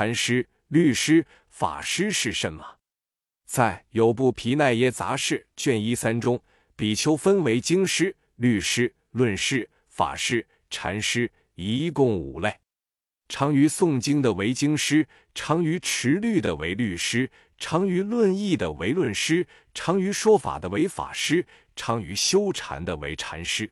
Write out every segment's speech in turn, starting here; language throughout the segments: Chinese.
禅师、律师、法师是什么？在有部《皮奈耶杂事》卷一三中，比丘分为经师、律师、论师、法师、禅师，一共五类。常于诵经的为经师，常于持律的为律师，常于论义的为论师，常于说法的为法师，常于修禅的为禅师。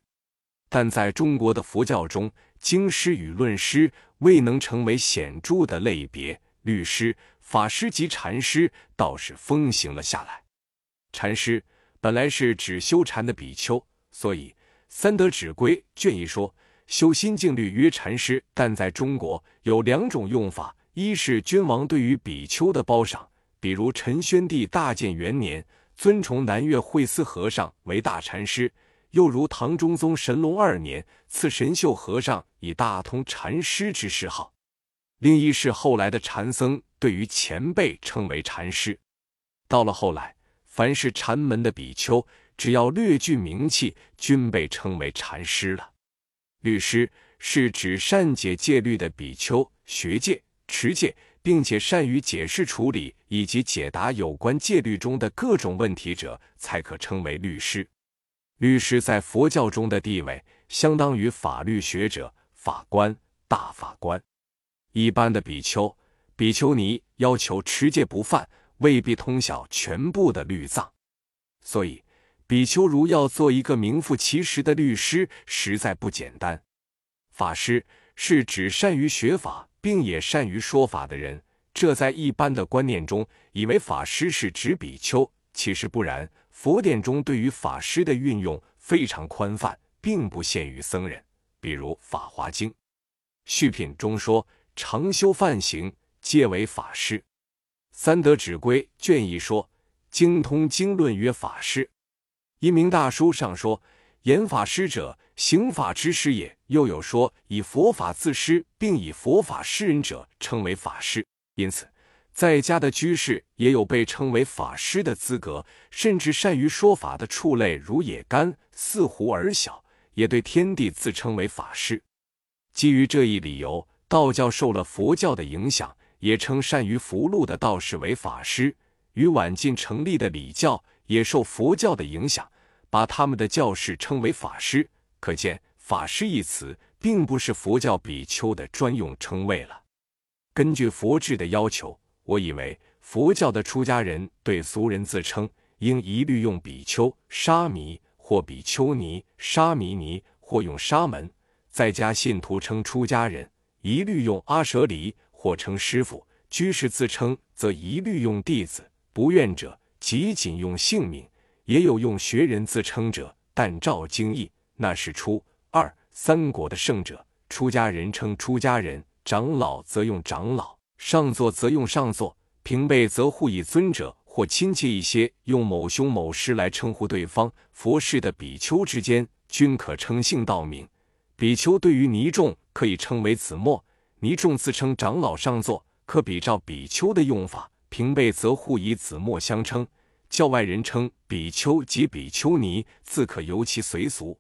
但在中国的佛教中，经师与论师未能成为显著的类别，律师。法师及禅师倒是风行了下来。禅师本来是指修禅的比丘，所以《三德指归》卷一说修心静虑曰禅师。但在中国有两种用法：一是君王对于比丘的褒赏，比如陈宣帝大建元年尊崇南岳慧思和尚为大禅师；又如唐中宗神龙二年赐神秀和尚以大通禅师之谥号。另一是后来的禅僧对于前辈称为禅师。到了后来，凡是禅门的比丘，只要略具名气，均被称为禅师了。律师是指善解戒律的比丘，学戒、持戒，并且善于解释处理以及解答有关戒律中的各种问题者，才可称为律师。律师在佛教中的地位，相当于法律学者、法官、大法官。一般的比丘、比丘尼要求持戒不犯，未必通晓全部的律藏，所以比丘如要做一个名副其实的律师，实在不简单。法师是指善于学法并也善于说法的人，这在一般的观念中，以为法师是指比丘，其实不然。佛典中对于法师的运用非常宽泛，并不限于僧人。比如《法华经·续品》中说。常修梵行，皆为法师。三德指归卷一说，精通经论曰法师。一名大书上说，言法师者，行法之师也。又有说，以佛法自师，并以佛法施人者，称为法师。因此，在家的居士也有被称为法师的资格。甚至善于说法的畜类，如野干、似狐儿小，也对天地自称为法师。基于这一理由。道教受了佛教的影响，也称善于符箓的道士为法师；与晚近成立的礼教也受佛教的影响，把他们的教士称为法师。可见“法师”一词并不是佛教比丘的专用称谓了。根据佛制的要求，我以为佛教的出家人对俗人自称，应一律用比丘、沙弥或比丘尼、沙弥尼，或用沙门；在家信徒称出家人。一律用阿舍离或称师傅，居士自称则一律用弟子，不愿者即仅用姓名。也有用学人自称者，但照经义，那是初二三国的圣者。出家人称出家人，长老则用长老，上座则用上座，平辈则互以尊者或亲切一些，用某兄某师来称呼对方。佛事的比丘之间，均可称姓道名。比丘对于尼众。可以称为子墨，尼众自称长老上座，可比照比丘的用法；平辈则互以子墨相称。教外人称比丘及比丘尼，自可由其随俗。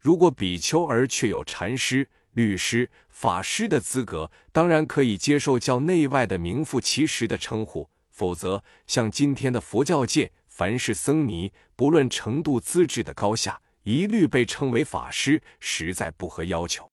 如果比丘而却有禅师、律师、法师的资格，当然可以接受教内外的名副其实的称呼；否则，像今天的佛教界，凡是僧尼，不论程度资质的高下，一律被称为法师，实在不合要求。